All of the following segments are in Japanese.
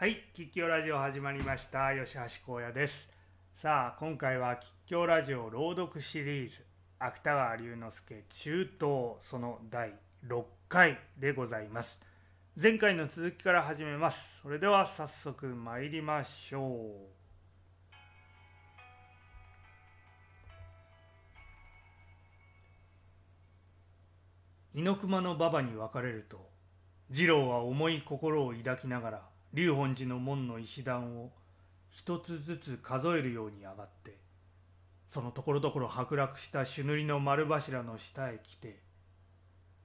はい、吉祥ラジオ始まりました。吉橋光也です。さあ、今回は吉祥ラジオ朗読シリーズ、芥川龍之介中東その第6回でございます。前回の続きから始めます。それでは早速参りましょう。猪熊の馬場に分かれると次郎は重い心を抱きながら龍本寺の門の石段を一つずつ数えるように上がってそのところどころ剥落した朱塗りの丸柱の下へ来て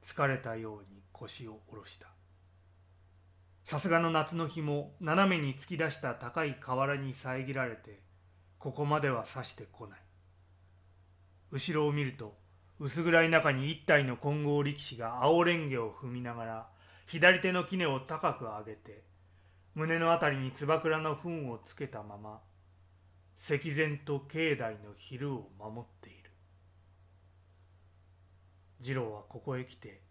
疲れたように腰を下ろした。さすがの夏の日も斜めに突き出した高い瓦に遮られてここまではさしてこない。後ろを見ると薄暗い中に一体の金剛力士が青レンゲを踏みながら左手の杵を高く上げて胸のあたりにつばくらの糞をつけたまま石前と境内の昼を守っている。次郎はここへ来て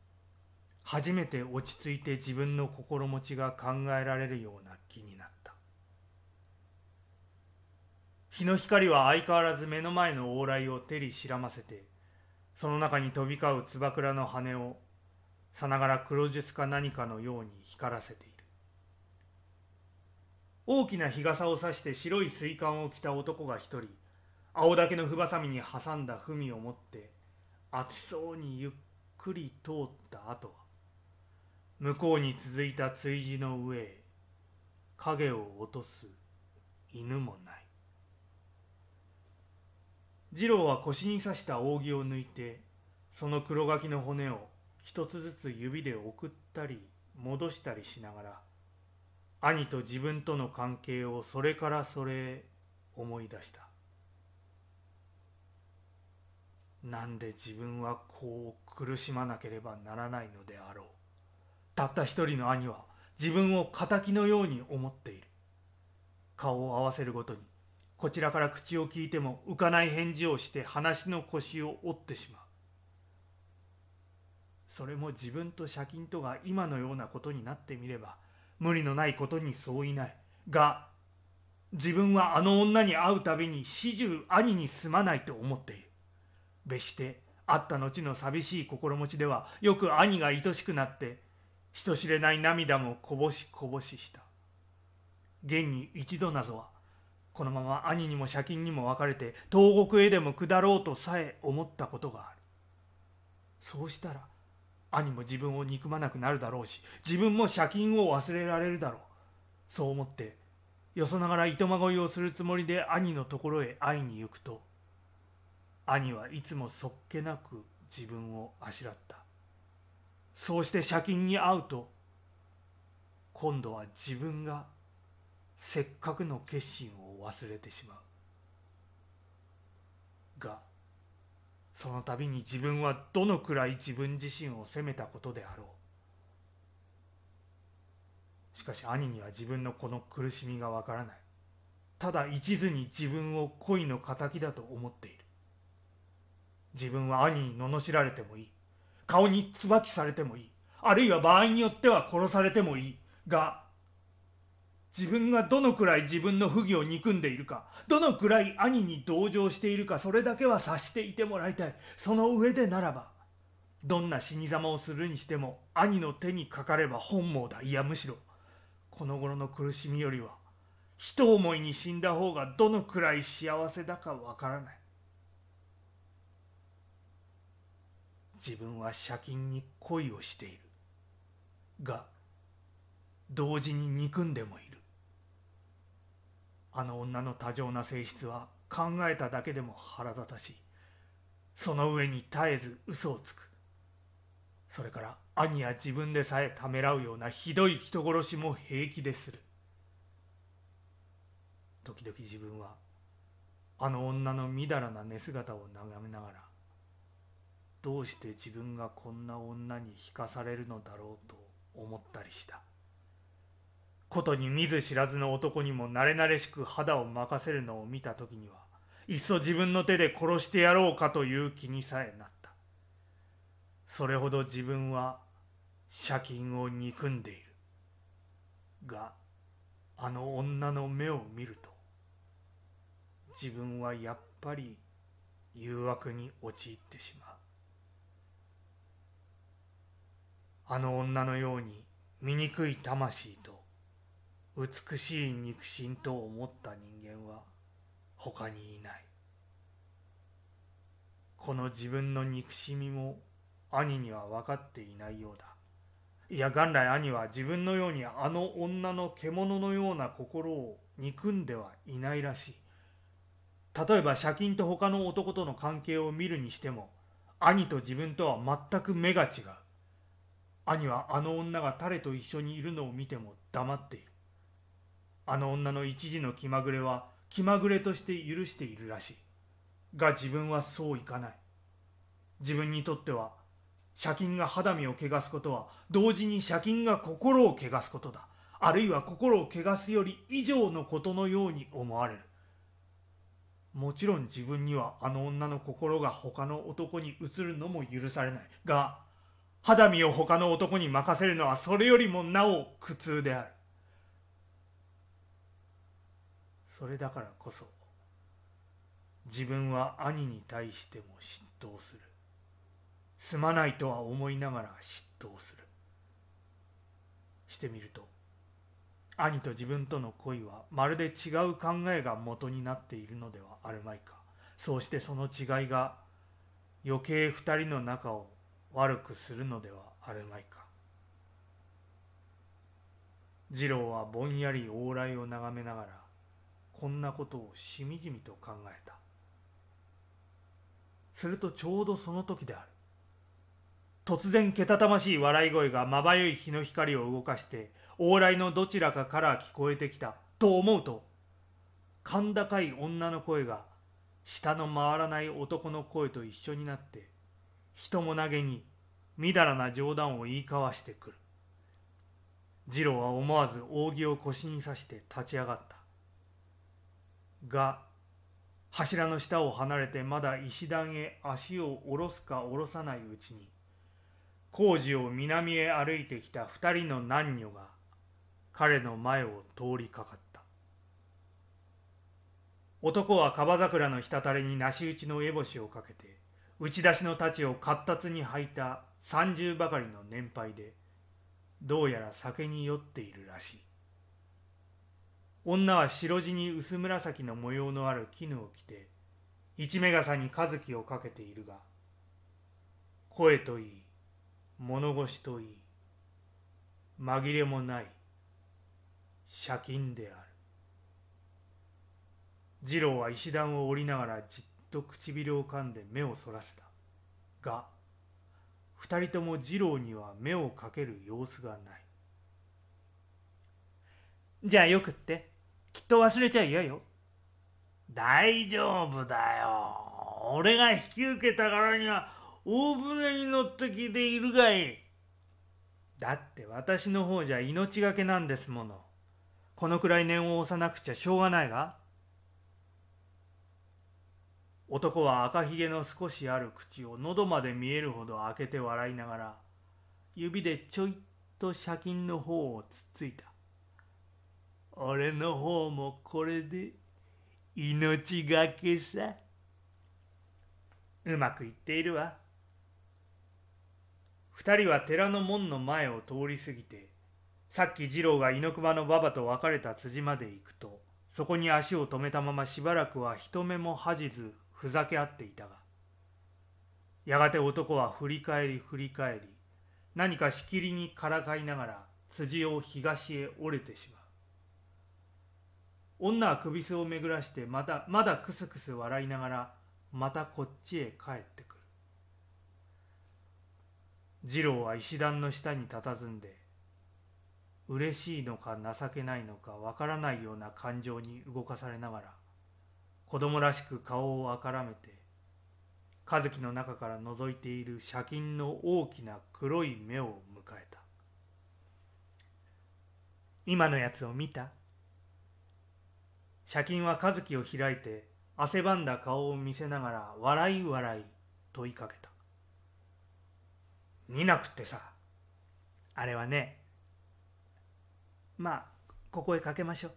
初めて落ち着いて自分の心持ちが考えられるような気になった。日の光は相変わらず目の前の往来を照り白ませてその中に飛び交うつばくらの羽をさながら黒術か何かのように光らせている。大きな日傘を差して白い水管を着た男が一人青竹のふばさみに挟んだ文を持って熱そうにゆっくり通った後は向こうに続いた追事の上へ影を落とす犬もない。次郎は腰に刺した扇を抜いてその黒柿の骨を一つずつ指で送ったり戻したりしながら兄と自分との関係をそれからそれ思い出した。なんで自分はこう苦しまなければならないのであろう。たった一人の兄は自分を敵のように思っている。顔を合わせるごとにこちらから口を聞いても浮かない返事をして話の腰を折ってしまう。それも自分と借金とが今のようなことになってみれば無理のないことに相違ない。が自分はあの女に会うたびに始終兄にすまないと思っている。別して会った後の寂しい心持ちではよく兄が愛しくなって人知れない涙もこぼしこぼしした。現に一度なぞはこのまま兄にも借金にも別れて東国へでも下ろうとさえ思ったことがある。そうしたら兄も自分を憎まなくなるだろうし自分も借金を忘れられるだろう。そう思ってよそながら糸まごいをするつもりで兄のところへ会いに行くと兄はいつもそっけなく自分をあしらった。そうして借金に遭うと今度は自分がせっかくの決心を忘れてしまう。がその度に自分はどのくらい自分自身を責めたことであろう。しかし兄には自分のこの苦しみがわからない。ただ一途に自分を恋の敵だと思っている。自分は兄に罵られてもいい。顔に椿されてもいい。あるいは場合によっては殺されてもいい。が自分がどのくらい自分の不義を憎んでいるかどのくらい兄に同情しているかそれだけは察していてもらいたい。その上でならばどんな死に様をするにしても兄の手にかかれば本望だ。いやむしろこの頃の苦しみよりは一思いに死んだ方がどのくらい幸せだかわからない。自分は借金に恋をしている。が同時に憎んでもいる。あの女の多情な性質は考えただけでも腹立たしい。その上に絶えず嘘をつく。それから兄や自分でさえためらうようなひどい人殺しも平気でする。時々自分はあの女のみだらな寝姿を眺めながらどうして自分がこんな女に引かされるのだろうと思ったりした。ことに見ず知らずの男にも慣れ慣れしく肌を任せるのを見た時にはいっそ自分の手で殺してやろうかという気にさえなった。それほど自分は借金を憎んでいる。があの女の目を見ると自分はやっぱり誘惑に陥ってしまう。あの女のように醜い魂と美しい肉親と思った人間は他にいない。この自分の憎しみも兄には分かっていないようだ。いや元来兄は自分のようにあの女の獣のような心を憎んではいないらしい。例えば借金と他の男との関係を見るにしても兄と自分とは全く目が違う。兄はあの女が誰と一緒にいるのを見ても黙っている。あの女の一時の気まぐれは気まぐれとして許しているらしい。が自分はそういかない。自分にとっては借金が肌身を汚すことは同時に借金が心を汚すことだ。あるいは心を汚すより以上のことのように思われる。もちろん自分にはあの女の心が他の男に移るのも許されない。が肌身を他の男に任せるのはそれよりもなお苦痛である。それだからこそ自分は兄に対しても嫉妬する。すまないとは思いながら嫉妬する。してみると兄と自分との恋はまるで違う考えが元になっているのではあるまいか。そうしてその違いが余計二人の仲を悪くするのではあるまいか。次郎はぼんやり往来を眺めながらこんなことをしみじみと考えた。するとちょうどその時である。突然けたたましい笑い声がまばゆい日の光を動かして往来のどちらかから聞こえてきたと思うと甲高い女の声が下の回らない男の声と一緒になって人も投げにみだらな冗談を言い交わしてくる。次郎は思わず扇を腰に刺して立ち上がった。が柱の下を離れてまだ石段へ足を下ろすか下ろさないうちに工事を南へ歩いてきた二人の男女が彼の前を通りかかった。男は樺桜の滴りに梨打ちの烏帽子をかけて打ち出しの太刀を闊達に履いた三十ばかりの年配でどうやら酒に酔っているらしい。女は白地に薄紫の模様のある絹を着て一目傘に和樹をかけているが声といい物腰といい紛れもない借金である。次郎は石段を降りながらじっと唇を噛んで目をそらせた。が二人とも次郎には目をかける様子がない。じゃあよくって。きっと忘れちゃ嫌よ。大丈夫だよ。俺が引き受けたからには大船に乗ってきているがいだって私の方じゃ命がけなんですもの。このくらい念を押さなくちゃしょうがないが。男は赤ひげの少しある口を喉まで見えるほど開けて笑いながら指でちょいっと借金の方をつっついた。俺の方もこれで命がけさ。うまくいっているわ。二人は寺の門の前を通り過ぎてさっき次郎が猪熊の馬場と別れた辻まで行くとそこに足を止めたまましばらくは人目も恥じずふざけ合っていたがやがて男は振り返り振り返り何かしきりにからかいながら辻を東へ折れてしまう。女は首筋を巡らしてまだまだクスクス笑いながらまたこっちへ帰ってくる。次郎は石段の下に佇んで嬉しいのか情けないのかわからないような感情に動かされながら子供らしく顔をあからめて和樹の中から覗いている借金の大きな黒い目を迎えた。今のやつを見た？借金は和樹を開いて汗ばんだ顔を見せながら笑い笑い問いかけた見なくってさあれはねまあここへかけましょう。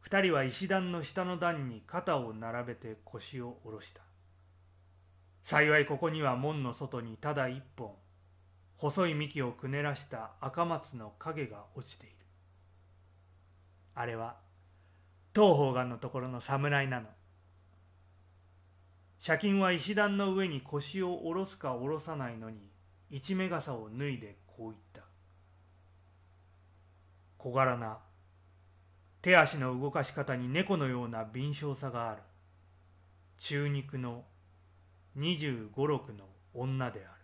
二人は石段の下の段に肩を並べて腰を下ろした。幸いここには門の外にただ一本細い幹をくねらした赤松の影が落ちているあれは東方眼のところの侍なの借金は石段の上に腰を下ろすか下ろさないのに一目傘を脱いでこう言った小柄な手足の動かし方に猫のような敏捷さがある中肉の25、6の女である。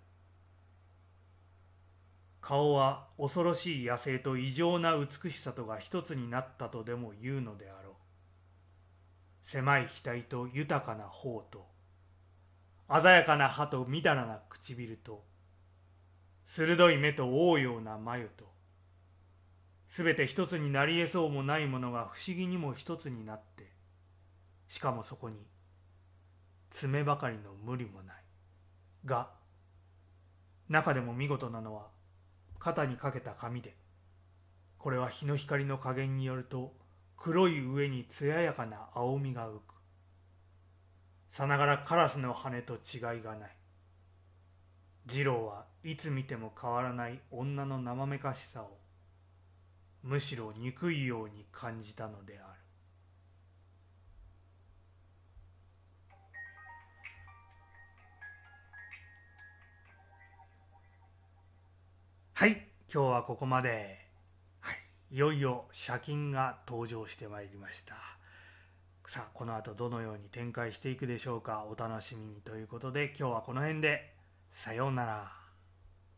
顔は恐ろしい野生と異常な美しさとが一つになったとでも言うのであろう。狭い額と豊かな頬と、鮮やかな歯とみだらな唇と、鋭い目と覆うような眉と、すべて一つになり得そうもないものが不思議にも一つになって、しかもそこに爪ばかりの無理もないが中でも見事なのは肩にかけた紙でこれは日の光の加減によると黒い上に艶やかな青みが浮く。さながらカラスの羽と違いがない。次郎はいつ見ても変わらない女の生めかしさをむしろ憎いように感じたのである。はい、今日はここまで。い、よいよ借金が登場してまいりました。さあ、この後どのように展開していくでしょうか。お楽しみにということで、今日はこの辺で。さようなら。